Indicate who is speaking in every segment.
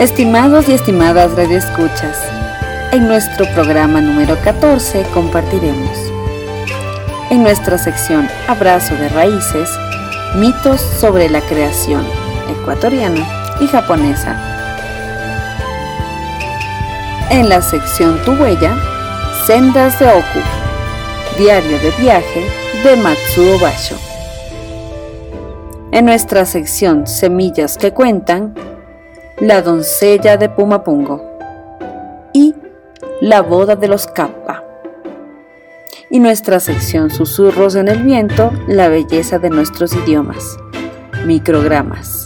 Speaker 1: Estimados y estimadas radioescuchas, en nuestro programa número 14 compartiremos en nuestra sección Abrazo de Raíces mitos sobre la creación ecuatoriana y japonesa. En la sección Tu huella, Sendas de Oku, diario de viaje de Matsuo Basho. En nuestra sección Semillas que cuentan, la doncella de Pumapungo y La boda de los Kappa. Y nuestra sección Susurros en el viento, la belleza de nuestros idiomas. Microgramas.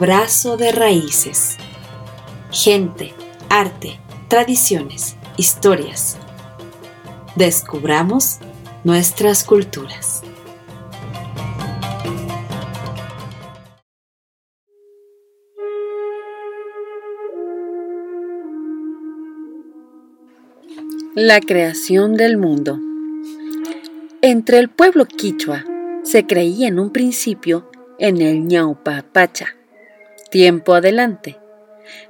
Speaker 2: Abrazo de raíces. Gente, arte, tradiciones, historias. Descubramos nuestras culturas.
Speaker 1: La creación del mundo. Entre el pueblo quichua se creía en un principio en el ñaupa pacha Tiempo adelante.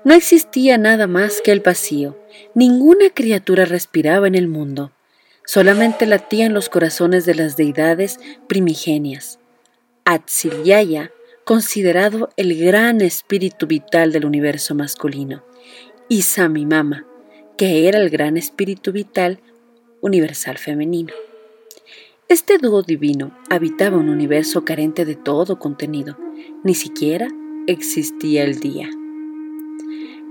Speaker 1: No existía nada más que el vacío. Ninguna criatura respiraba en el mundo. Solamente latían los corazones de las deidades primigenias. Atzilyaya, considerado el gran espíritu vital del universo masculino, y Samimama, que era el gran espíritu vital universal femenino. Este dúo divino habitaba un universo carente de todo contenido, ni siquiera existía el día.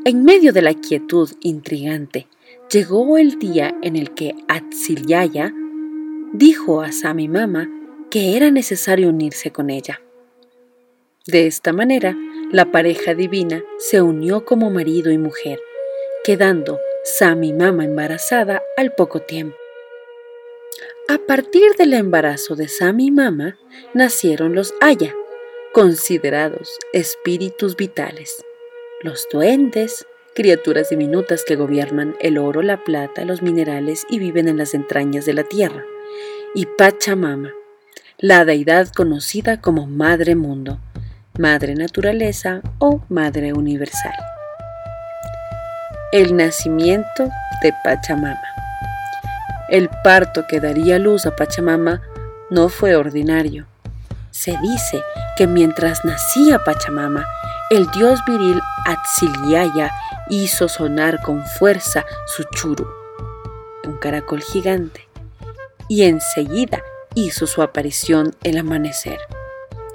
Speaker 1: En medio de la quietud intrigante, llegó el día en el que Atzilyaya dijo a Samimama que era necesario unirse con ella. De esta manera, la pareja divina se unió como marido y mujer, quedando Samimama embarazada al poco tiempo. A partir del embarazo de Samimama nacieron los Aya, considerados espíritus vitales. Los duendes, criaturas diminutas que gobiernan el oro, la plata, los minerales y viven en las entrañas de la tierra. Y Pachamama, la deidad conocida como Madre Mundo, Madre Naturaleza o Madre Universal. El nacimiento de Pachamama. El parto que daría luz a Pachamama no fue ordinario. Se dice que mientras nacía Pachamama, el dios viril Atziliaya hizo sonar con fuerza su churu, un caracol gigante, y enseguida hizo su aparición el amanecer,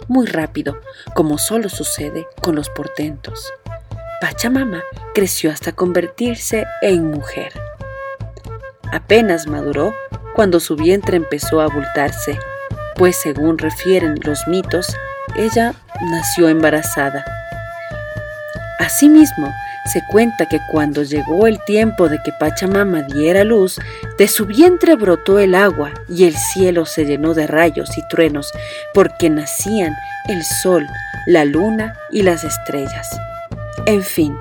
Speaker 1: muy rápido, como solo sucede con los portentos. Pachamama creció hasta convertirse en mujer. Apenas maduró cuando su vientre empezó a abultarse, pues según refieren los mitos, ella nació embarazada. Asimismo, se cuenta que cuando llegó el tiempo de que Pachamama diera luz, de su vientre brotó el agua y el cielo se llenó de rayos y truenos, porque nacían el sol, la luna y las estrellas. En fin,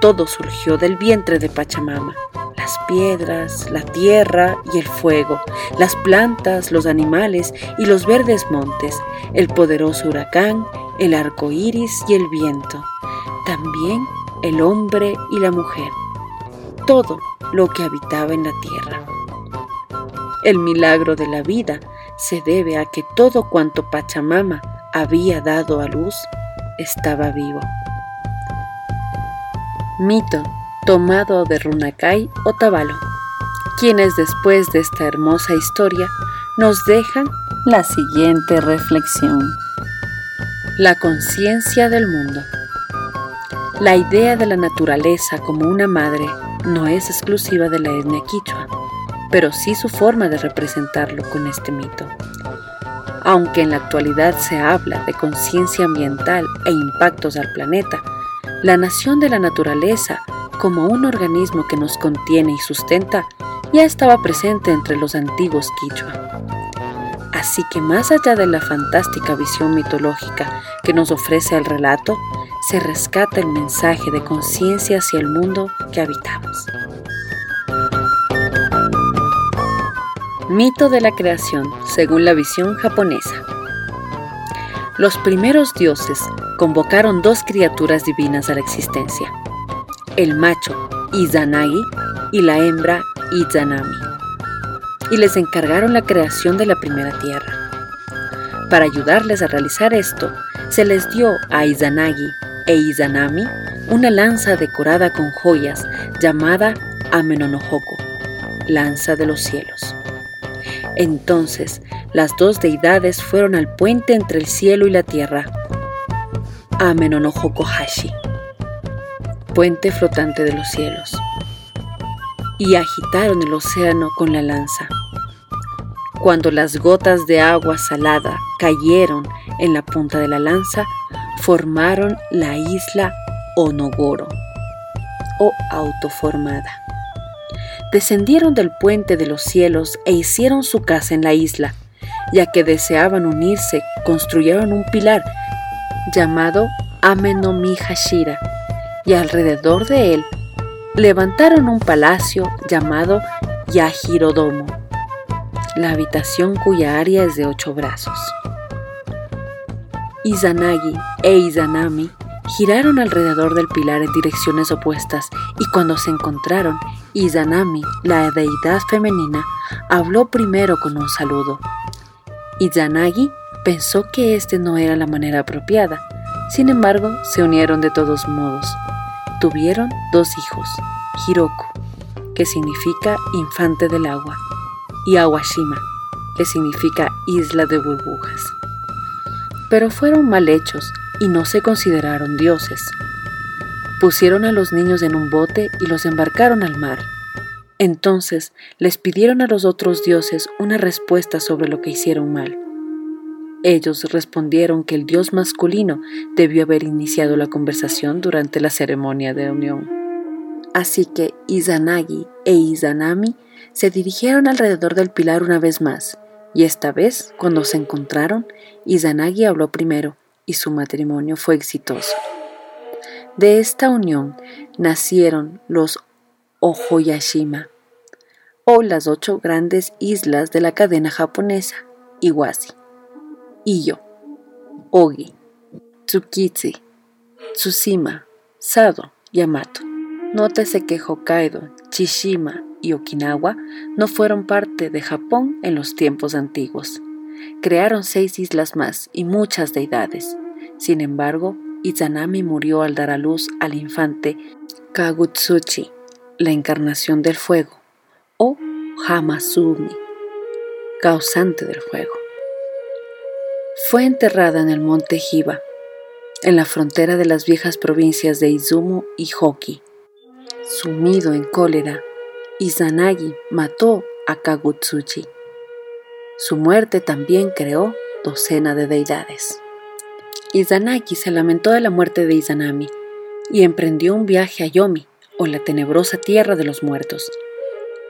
Speaker 1: todo surgió del vientre de Pachamama las piedras, la tierra y el fuego, las plantas, los animales y los verdes montes, el poderoso huracán, el arco iris y el viento, también el hombre y la mujer, todo lo que habitaba en la tierra. El milagro de la vida se debe a que todo cuanto Pachamama había dado a luz estaba vivo. Mito tomado de Runacay o Tabalo, quienes después de esta hermosa historia nos dejan la siguiente reflexión. La conciencia del mundo. La idea de la naturaleza como una madre no es exclusiva de la etnia quichua, pero sí su forma de representarlo con este mito. Aunque en la actualidad se habla de conciencia ambiental e impactos al planeta, la nación de la naturaleza, como un organismo que nos contiene y sustenta, ya estaba presente entre los antiguos quichua. Así que más allá de la fantástica visión mitológica que nos ofrece el relato, se rescata el mensaje de conciencia hacia el mundo que habitamos. Mito de la creación, según la visión japonesa. Los primeros dioses convocaron dos criaturas divinas a la existencia, el macho Izanagi y la hembra Izanami, y les encargaron la creación de la primera tierra. Para ayudarles a realizar esto, se les dio a Izanagi e Izanami una lanza decorada con joyas llamada Amenonohoko, lanza de los cielos. Entonces las dos deidades fueron al puente entre el cielo y la tierra, Amenonojokohashi, puente flotante de los cielos, y agitaron el océano con la lanza. Cuando las gotas de agua salada cayeron en la punta de la lanza, formaron la isla Onogoro o autoformada descendieron del puente de los cielos e hicieron su casa en la isla. Ya que deseaban unirse, construyeron un pilar llamado Amenomihashira y alrededor de él levantaron un palacio llamado Yajirodomo, la habitación cuya área es de ocho brazos. Izanagi e Izanami giraron alrededor del pilar en direcciones opuestas y cuando se encontraron, Izanami, la deidad femenina, habló primero con un saludo. Izanagi pensó que este no era la manera apropiada, sin embargo se unieron de todos modos. Tuvieron dos hijos, Hiroku, que significa infante del agua, y Awashima, que significa isla de burbujas. Pero fueron mal hechos y no se consideraron dioses. Pusieron a los niños en un bote y los embarcaron al mar. Entonces les pidieron a los otros dioses una respuesta sobre lo que hicieron mal. Ellos respondieron que el dios masculino debió haber iniciado la conversación durante la ceremonia de unión. Así que Izanagi e Izanami se dirigieron alrededor del pilar una vez más, y esta vez, cuando se encontraron, Izanagi habló primero y su matrimonio fue exitoso. De esta unión nacieron los Ohoyashima, o las ocho grandes islas de la cadena japonesa, Iwasi, Iyo, Ogi, Tsukitsu, Tsushima, Sado, Yamato. Nótese que Hokkaido, Chishima y Okinawa no fueron parte de Japón en los tiempos antiguos. Crearon seis islas más y muchas deidades. Sin embargo, Izanami murió al dar a luz al infante Kagutsuchi, la encarnación del fuego, o Hamasumi, causante del fuego. Fue enterrada en el monte Hiba, en la frontera de las viejas provincias de Izumo y Hoki. Sumido en cólera, Izanagi mató a Kagutsuchi. Su muerte también creó docena de deidades. Izanagi se lamentó de la muerte de Izanami y emprendió un viaje a Yomi, o la tenebrosa tierra de los muertos.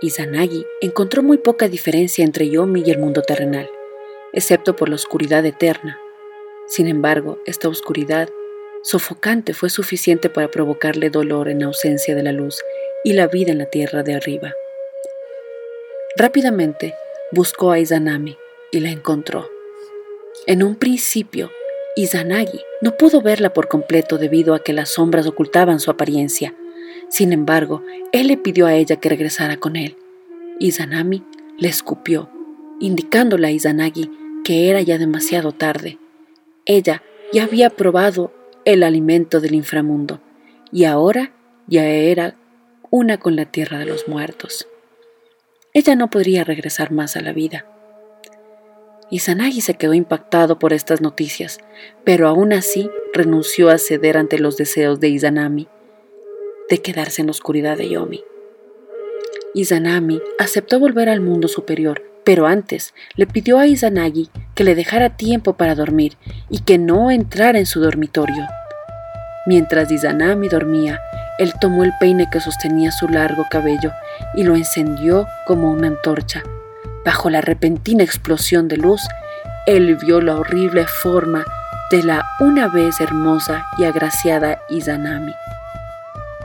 Speaker 1: Izanagi encontró muy poca diferencia entre Yomi y el mundo terrenal, excepto por la oscuridad eterna. Sin embargo, esta oscuridad sofocante fue suficiente para provocarle dolor en ausencia de la luz y la vida en la tierra de arriba. Rápidamente, buscó a Izanami y la encontró. En un principio, Izanagi no pudo verla por completo debido a que las sombras ocultaban su apariencia. Sin embargo, él le pidió a ella que regresara con él. Izanami le escupió indicándole a Izanagi que era ya demasiado tarde. Ella ya había probado el alimento del inframundo y ahora ya era una con la tierra de los muertos. Ella no podría regresar más a la vida. Izanagi se quedó impactado por estas noticias, pero aún así renunció a ceder ante los deseos de Izanami de quedarse en la oscuridad de Yomi. Izanami aceptó volver al mundo superior, pero antes le pidió a Izanagi que le dejara tiempo para dormir y que no entrara en su dormitorio. Mientras Izanami dormía, él tomó el peine que sostenía su largo cabello y lo encendió como una antorcha. Bajo la repentina explosión de luz, él vio la horrible forma de la una vez hermosa y agraciada Izanami.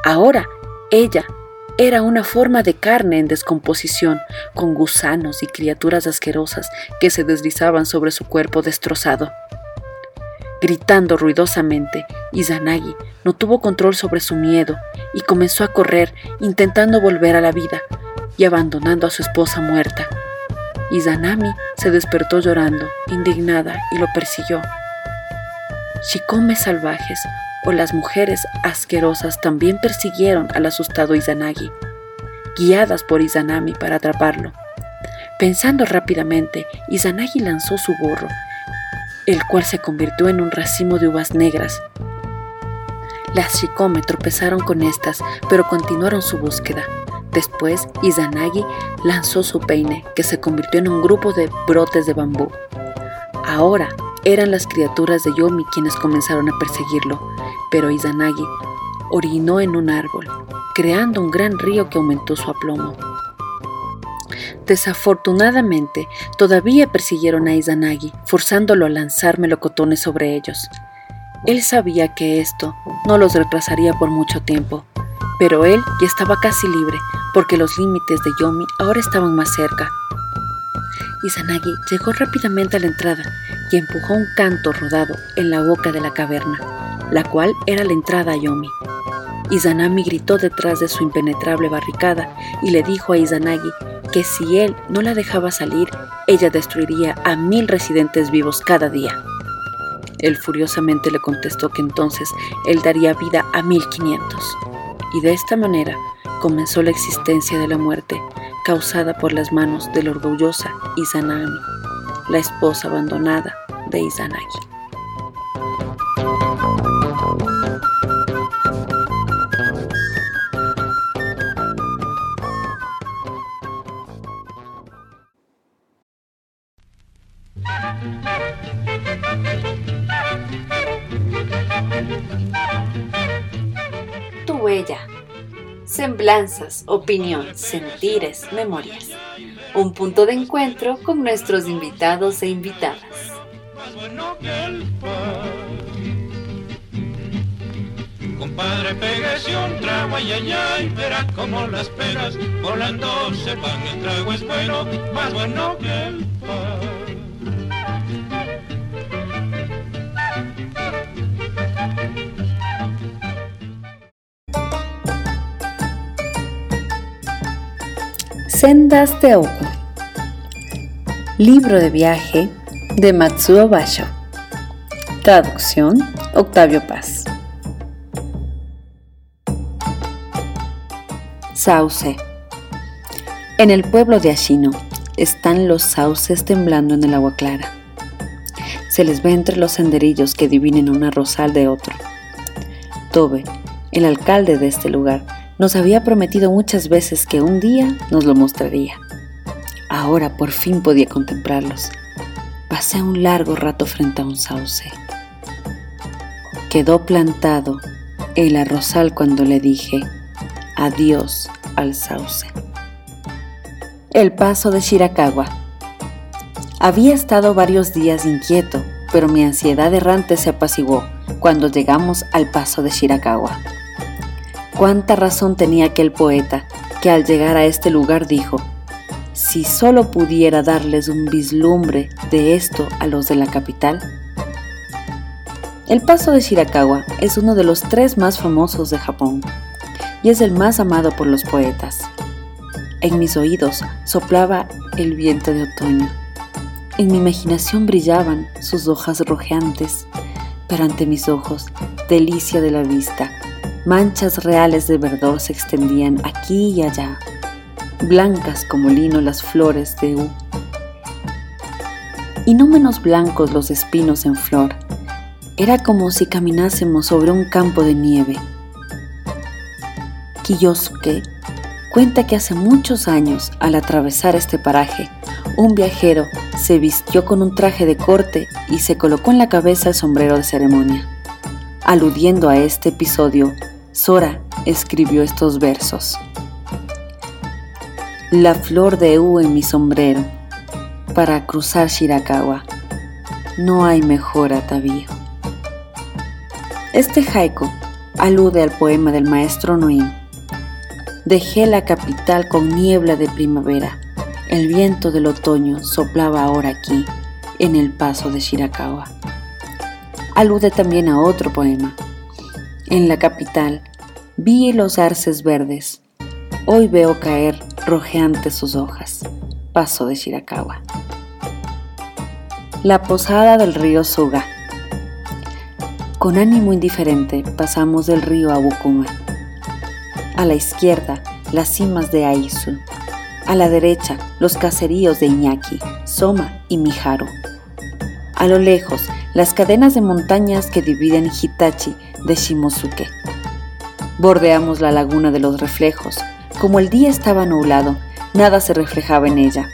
Speaker 1: Ahora ella era una forma de carne en descomposición, con gusanos y criaturas asquerosas que se deslizaban sobre su cuerpo destrozado. Gritando ruidosamente, Izanagi no tuvo control sobre su miedo y comenzó a correr intentando volver a la vida y abandonando a su esposa muerta. Izanami se despertó llorando, indignada, y lo persiguió. Shikome salvajes o las mujeres asquerosas también persiguieron al asustado Izanagi, guiadas por Izanami para atraparlo. Pensando rápidamente, Izanagi lanzó su gorro, el cual se convirtió en un racimo de uvas negras. Las Shikome tropezaron con estas, pero continuaron su búsqueda. Después, Izanagi lanzó su peine, que se convirtió en un grupo de brotes de bambú. Ahora eran las criaturas de Yomi quienes comenzaron a perseguirlo, pero Izanagi orinó en un árbol, creando un gran río que aumentó su aplomo. Desafortunadamente, todavía persiguieron a Izanagi, forzándolo a lanzar melocotones sobre ellos. Él sabía que esto no los retrasaría por mucho tiempo, pero él ya estaba casi libre, porque los límites de Yomi ahora estaban más cerca. Izanagi llegó rápidamente a la entrada y empujó un canto rodado en la boca de la caverna, la cual era la entrada a Yomi. Izanami gritó detrás de su impenetrable barricada y le dijo a Izanagi que si él no la dejaba salir, ella destruiría a mil residentes vivos cada día. Él furiosamente le contestó que entonces él daría vida a mil quinientos. Y de esta manera comenzó la existencia de la muerte, causada por las manos de la orgullosa Izanami, la esposa abandonada de Izanagi.
Speaker 2: Semblanzas, opinión, sentires, memorias. Un punto de encuentro con nuestros invitados e invitadas.
Speaker 3: Compadre, pégase un trago, ay, ay, ay, verá como las penas volando se van. El trago es bueno, más bueno que el pan.
Speaker 2: Sendas de Oku. Libro de viaje de Matsuo Basho. Traducción Octavio Paz. Sauce. En el pueblo de Ashino están los sauces temblando en el agua clara. Se les ve entre los senderillos que divinen una rosal de otro. Tobe, el alcalde de este lugar, nos había prometido muchas veces que un día nos lo mostraría. Ahora por fin podía contemplarlos. Pasé un largo rato frente a un sauce. Quedó plantado el arrozal cuando le dije adiós al sauce. El paso de Shirakawa. Había estado varios días inquieto, pero mi ansiedad errante se apaciguó cuando llegamos al paso de Shirakawa. Cuánta razón tenía aquel poeta que al llegar a este lugar dijo, si solo pudiera darles un vislumbre de esto a los de la capital. El paso de Shirakawa es uno de los tres más famosos de Japón y es el más amado por los poetas. En mis oídos soplaba el viento de otoño
Speaker 1: En mi imaginación brillaban sus hojas rojeantes, pero ante mis ojos, delicia de la vista, manchas reales de verdor se extendían aquí y allá, blancas como lino las flores de U, y no menos blancos los espinos en flor. Era como si caminásemos sobre un campo de nieve. Kiyosuke cuenta que hace muchos años, al atravesar este paraje, un viajero se vistió con un traje de corte y se colocó en la cabeza el sombrero de ceremonia. Aludiendo a este episodio, Sora escribió estos versos. La flor de U en mi sombrero, para cruzar Shirakawa. No hay mejor atavío. Este haiku alude al poema del maestro Noin. Dejé la capital con niebla de primavera el viento del otoño soplaba ahora aquí, en el paso de Shirakawa. Alude también a otro poema. En la capital vi los arces verdes. Hoy veo caer rojeantes sus hojas. Paso de Shirakawa. La posada del río Suga. Con ánimo indiferente pasamos del río a Bukuma. A la izquierda, las cimas de Aizu a la derecha, los caseríos de Iñaki, Soma y Mijaru. A lo lejos, las cadenas de montañas que dividen Hitachi de Shimosuke. Bordeamos la laguna de los reflejos. Como el día estaba nublado, nada se reflejaba en ella.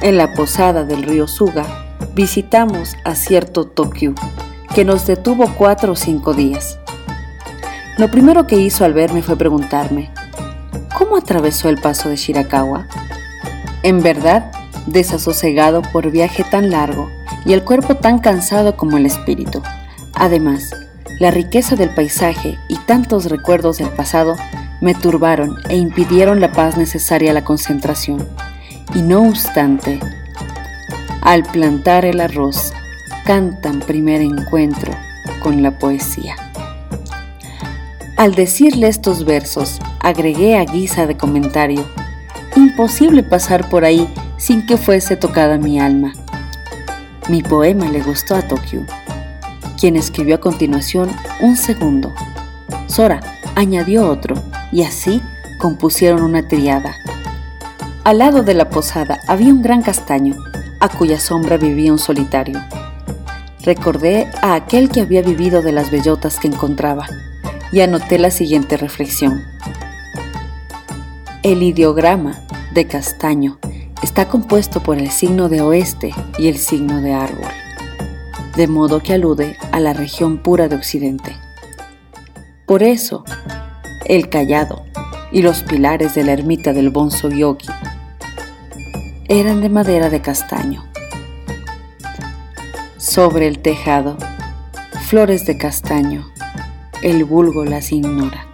Speaker 1: En la posada del río Suga, visitamos a cierto Tokyo, que nos detuvo cuatro o cinco días. Lo primero que hizo al verme fue preguntarme, ¿Cómo atravesó el paso de Shirakawa? En verdad, desasosegado por viaje tan largo y el cuerpo tan cansado como el espíritu. Además, la riqueza del paisaje y tantos recuerdos del pasado me turbaron e impidieron la paz necesaria a la concentración. Y no obstante, al plantar el arroz, cantan primer encuentro con la poesía. Al decirle estos versos, agregué a guisa de comentario, imposible pasar por ahí sin que fuese tocada mi alma. Mi poema le gustó a Tokyo, quien escribió a continuación un segundo. Sora añadió otro y así compusieron una triada. Al lado de la posada había un gran castaño, a cuya sombra vivía un solitario. Recordé a aquel que había vivido de las bellotas que encontraba y anoté la siguiente reflexión. El ideograma de castaño está compuesto por el signo de oeste y el signo de árbol, de modo que alude a la región pura de occidente. Por eso, el callado y los pilares de la ermita del Bonzo Yogi eran de madera de castaño. Sobre el tejado, flores de castaño el vulgo las ignora.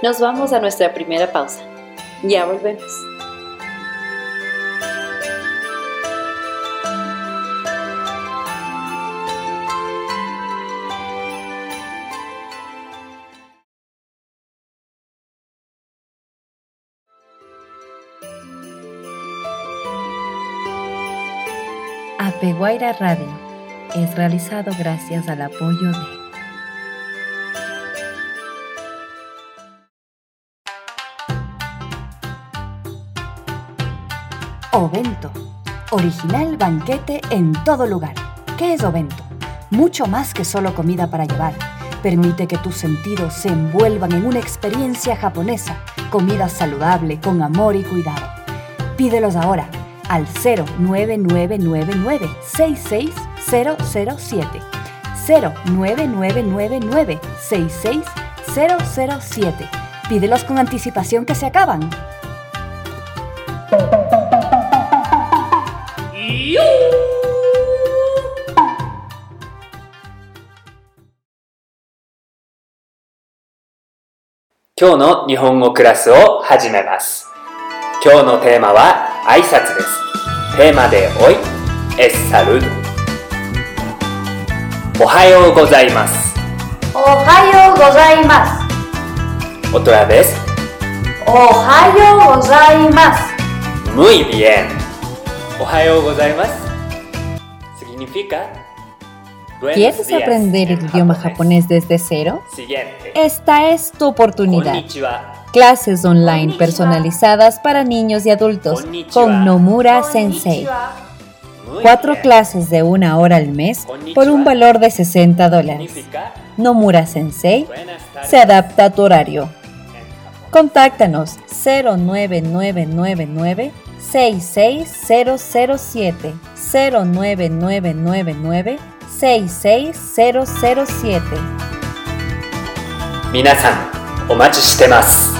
Speaker 2: Nos vamos a nuestra primera pausa. Ya volvemos. Apeguaira Radio es realizado gracias al apoyo de Ovento, original banquete en todo lugar. ¿Qué es Ovento? Mucho más que solo comida para llevar. Permite que tus sentidos se envuelvan en una experiencia japonesa, comida saludable, con amor y cuidado. Pídelos ahora al 09999 66007. 09999 66007. Pídelos con anticipación que se acaban.
Speaker 4: 今日の日本語クラスを始めます。今日のテーマは挨拶です。テーマでおいエッサル。おはようございます。
Speaker 2: おは
Speaker 4: よう
Speaker 2: ございま
Speaker 4: す。おとやです。
Speaker 2: おはようございます。
Speaker 4: Muy bien おはようございます。次にフィ buenos
Speaker 1: ¿Quieres
Speaker 4: días
Speaker 1: aprender
Speaker 4: en
Speaker 1: el idioma japonés desde cero?
Speaker 4: Siguiente.
Speaker 1: Esta es tu oportunidad.
Speaker 4: Konnichiwa.
Speaker 1: Clases online personalizadas para niños y adultos
Speaker 4: Konnichiwa.
Speaker 1: con Nomura Sensei. Cuatro
Speaker 4: bien.
Speaker 1: clases de una hora al mes por un valor de 60 dólares. Nomura Sensei se adapta a tu horario. Contáctanos 09999 66007 09999 66007
Speaker 4: 皆さんお待ちしてます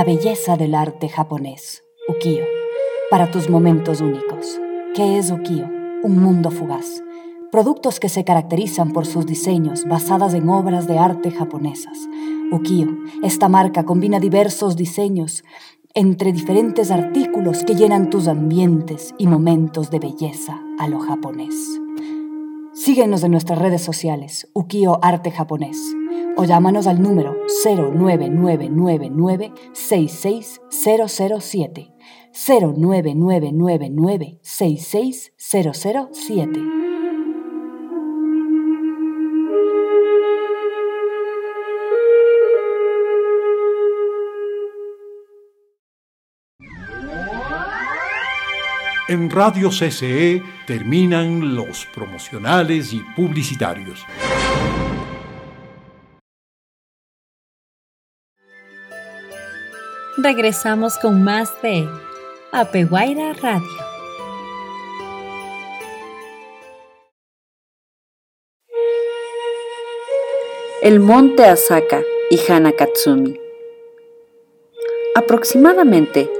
Speaker 5: La belleza del arte japonés, ukiyo, para tus momentos únicos. ¿Qué es ukiyo? Un mundo fugaz. Productos que se caracterizan por sus diseños basadas en obras de arte japonesas. Ukiyo, esta marca combina diversos diseños entre diferentes artículos que llenan tus ambientes y momentos de belleza a lo japonés. Síguenos en nuestras redes sociales, Ukiyo Arte Japonés, o llámanos al número 09999 66007 09999 66007
Speaker 6: En Radio CCE terminan los promocionales y publicitarios.
Speaker 1: Regresamos con más de Apeguaira Radio. El monte Asaka y Hanakatsumi. Aproximadamente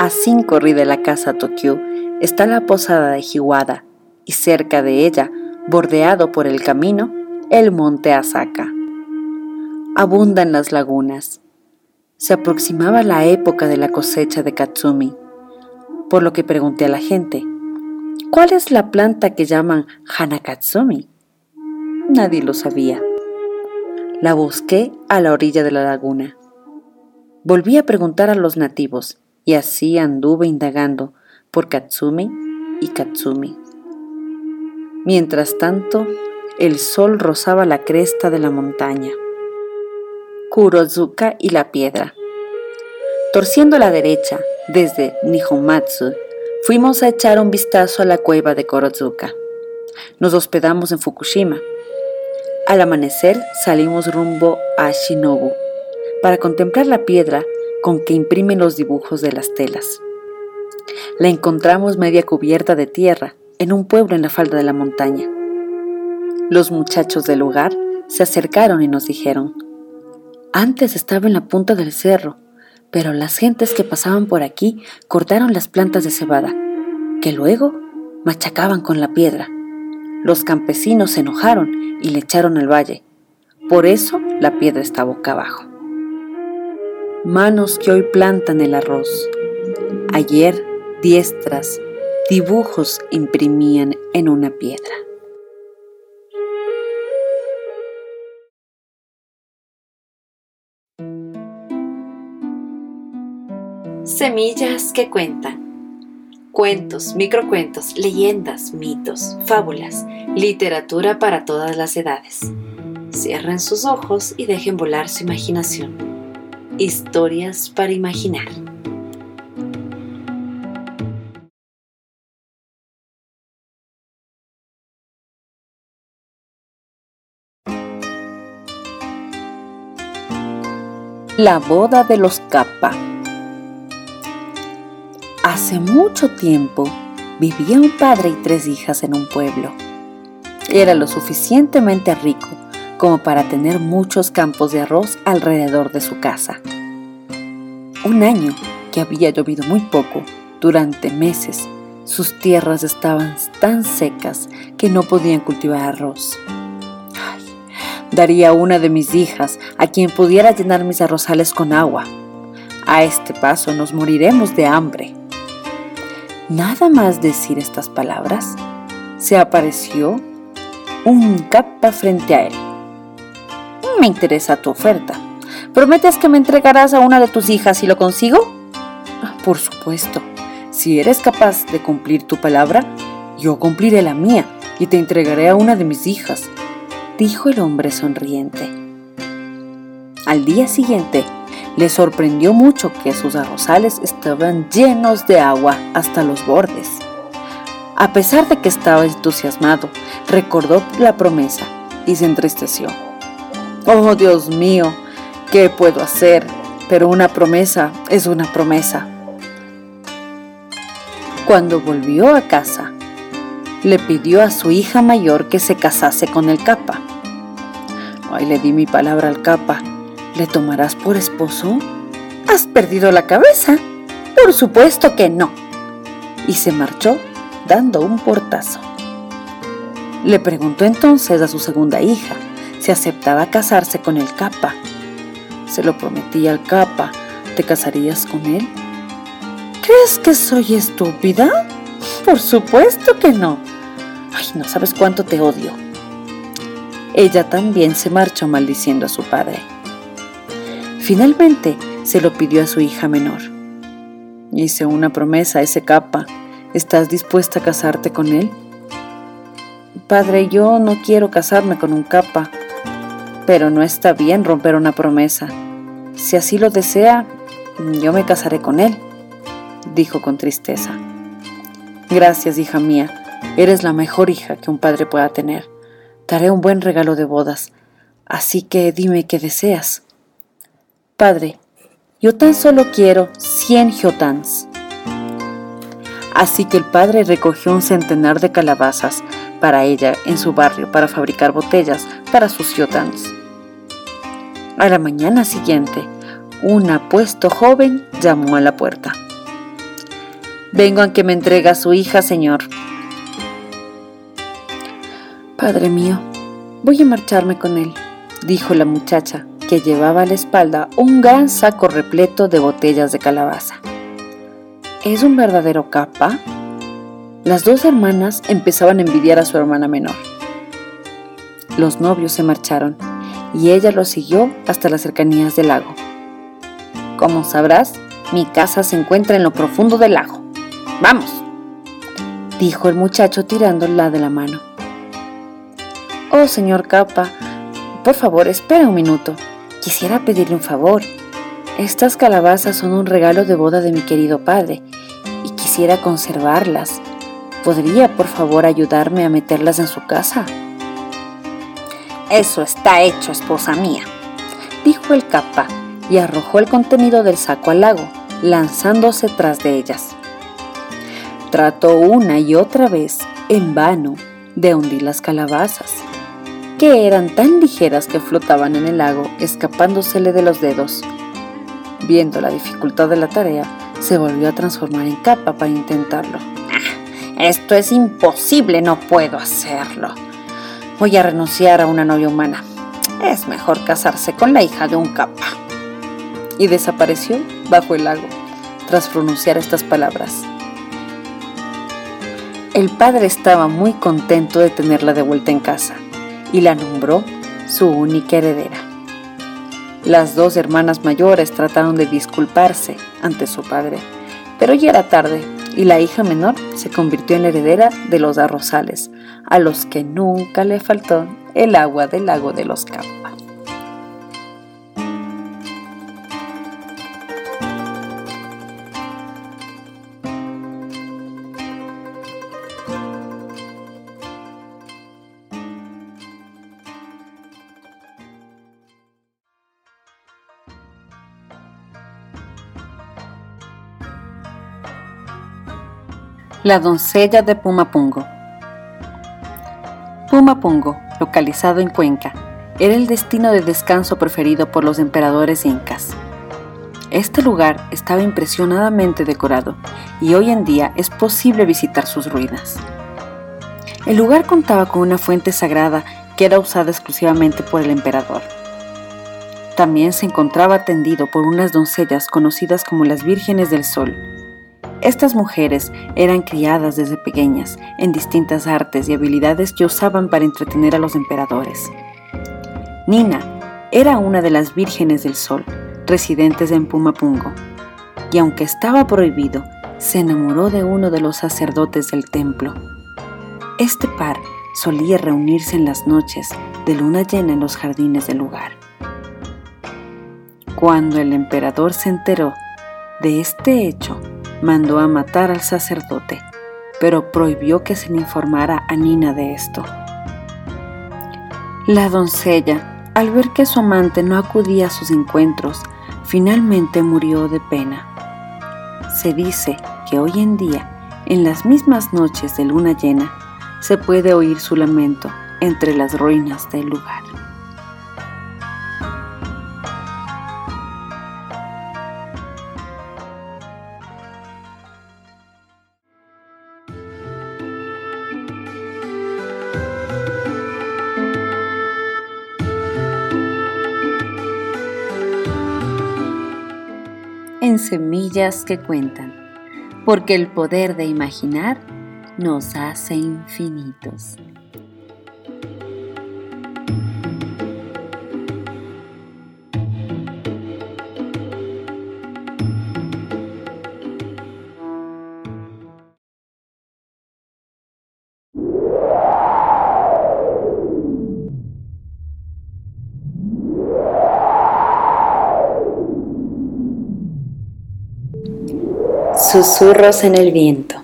Speaker 1: a cinco ri de la casa Tokyo está la posada de Hiwada y cerca de ella, bordeado por el camino, el monte Asaka. Abundan las lagunas. Se aproximaba la época de la cosecha de Katsumi, por lo que pregunté a la gente, ¿cuál es la planta que llaman Hanakatsumi? Nadie lo sabía. La busqué a la orilla de la laguna. Volví a preguntar a los nativos y así anduve indagando por Katsumi y Katsumi. Mientras tanto, el sol rozaba la cresta de la montaña. Kurozuka y la piedra. Torciendo a la derecha, desde Nihomatsu, fuimos a echar un vistazo a la cueva de Kurozuka. Nos hospedamos en Fukushima. Al amanecer salimos rumbo a Shinobu para contemplar la piedra con que imprimen los dibujos de las telas. La encontramos media cubierta de tierra en un pueblo en la falda de la montaña. Los muchachos del lugar se acercaron y nos dijeron, antes estaba en la punta del cerro, pero las gentes que pasaban por aquí cortaron las plantas de cebada, que luego machacaban con la piedra. Los campesinos se enojaron y le echaron al valle. Por eso la piedra está boca abajo. Manos que hoy plantan el arroz. Ayer, diestras, dibujos imprimían en una piedra. Semillas que cuentan. Cuentos, microcuentos, leyendas, mitos, fábulas, literatura para todas las edades. Cierren sus ojos y dejen volar su imaginación. Historias para imaginar. La boda de los Kappa. Hace mucho tiempo vivía un padre y tres hijas en un pueblo. era lo suficientemente rico como para tener muchos campos de arroz alrededor de su casa. Un año que había llovido muy poco, durante meses, sus tierras estaban tan secas que no podían cultivar arroz. daría una de mis hijas a quien pudiera llenar mis arrozales con agua. A este paso nos moriremos de hambre. Nada más decir estas palabras, se apareció un capa frente a él. Me interesa tu oferta. ¿Prometes que me entregarás a una de tus hijas si lo consigo? Ah, por supuesto. Si eres capaz de cumplir tu palabra, yo cumpliré la mía y te entregaré a una de mis hijas, dijo el hombre sonriente. Al día siguiente, le sorprendió mucho que sus arrozales estaban llenos de agua hasta los bordes. A pesar de que estaba entusiasmado, recordó la promesa y se entristeció. Oh Dios mío, ¿qué puedo hacer? Pero una promesa es una promesa. Cuando volvió a casa, le pidió a su hija mayor que se casase con el capa. Ay, le di mi palabra al capa. ¿Le tomarás por esposo? ¿Has perdido la cabeza? Por supuesto que no. Y se marchó dando un portazo. Le preguntó entonces a su segunda hija si aceptaba casarse con el capa. Se lo prometía al capa. ¿Te casarías con él? ¿Crees que soy estúpida? Por supuesto que no. Ay, no sabes cuánto te odio. Ella también se marchó maldiciendo a su padre. Finalmente se lo pidió a su hija menor. Hice una promesa a ese capa. ¿Estás dispuesta a casarte con él? Padre, yo no quiero casarme con un capa, pero no está bien romper una promesa. Si así lo desea, yo me casaré con él dijo con tristeza. Gracias, hija mía, eres la mejor hija que un padre pueda tener. Daré un buen regalo de bodas, así que dime qué deseas. Padre, yo tan solo quiero cien jotans. Así que el padre recogió un centenar de calabazas para ella en su barrio para fabricar botellas para sus jotans. A la mañana siguiente, un apuesto joven llamó a la puerta. Vengo a que me entregue a su hija, Señor. Padre mío, voy a marcharme con él, dijo la muchacha, que llevaba a la espalda un gran saco repleto de botellas de calabaza. ¿Es un verdadero capa? Las dos hermanas empezaban a envidiar a su hermana menor. Los novios se marcharon y ella los siguió hasta las cercanías del lago. Como sabrás, mi casa se encuentra en lo profundo del lago. Vamos, dijo el muchacho tirándola de la mano. Oh, señor Capa, por favor, espera un minuto. Quisiera pedirle un favor. Estas calabazas son un regalo de boda de mi querido padre y quisiera conservarlas. ¿Podría, por favor, ayudarme a meterlas en su casa? Eso está hecho, esposa mía, dijo el capa y arrojó el contenido del saco al lago, lanzándose tras de ellas. Trató una y otra vez, en vano, de hundir las calabazas, que eran tan ligeras que flotaban en el lago, escapándosele de los dedos. Viendo la dificultad de la tarea, se volvió a transformar en capa para intentarlo. Ah, esto es imposible, no puedo hacerlo. Voy a renunciar a una novia humana. Es mejor casarse con la hija de un capa. Y desapareció bajo el lago, tras pronunciar estas palabras. El padre estaba muy contento de tenerla de vuelta en casa y la nombró su única heredera. Las dos hermanas mayores trataron de disculparse ante su padre, pero ya era tarde y la hija menor se convirtió en heredera de los arrozales, a los que nunca le faltó el agua del lago de los Campos. La doncella de Pumapungo. Pumapungo, localizado en Cuenca, era el destino de descanso preferido por los emperadores incas. Este lugar estaba impresionadamente decorado y hoy en día es posible visitar sus ruinas. El lugar contaba con una fuente sagrada que era usada exclusivamente por el emperador. También se encontraba atendido por unas doncellas conocidas como las Vírgenes del Sol. Estas mujeres eran criadas desde pequeñas en distintas artes y habilidades que usaban para entretener a los emperadores. Nina era una de las vírgenes del sol, residentes en Pumapungo, y aunque estaba prohibido, se enamoró de uno de los sacerdotes del templo. Este par solía reunirse en las noches de luna llena en los jardines del lugar. Cuando el emperador se enteró de este hecho, mandó a matar al sacerdote, pero prohibió que se le informara a Nina de esto. La doncella al ver que su amante no acudía a sus encuentros, finalmente murió de pena. Se dice que hoy en día, en las mismas noches de luna llena, se puede oír su lamento entre las ruinas del lugar. Semillas que cuentan, porque el poder de imaginar nos hace infinitos. Susurros en el viento.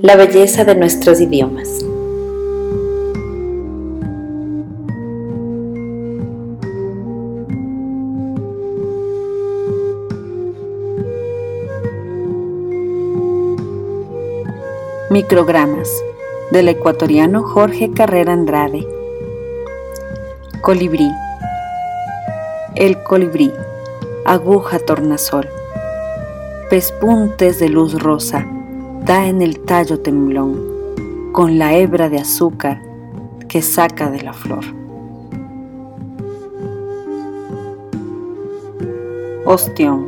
Speaker 1: La belleza de nuestros idiomas. Microgramas del ecuatoriano Jorge Carrera Andrade. Colibrí. El colibrí. Aguja tornasol pespuntes de luz rosa, da en el tallo temblón, con la hebra de azúcar que saca de la flor. Ostión.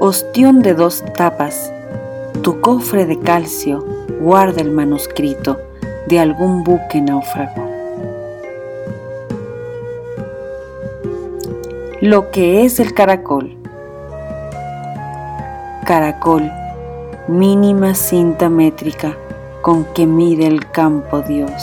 Speaker 1: Ostión de dos tapas, tu cofre de calcio guarda el manuscrito de algún buque náufrago. Lo que es el caracol caracol, mínima cinta métrica con que mide el campo Dios.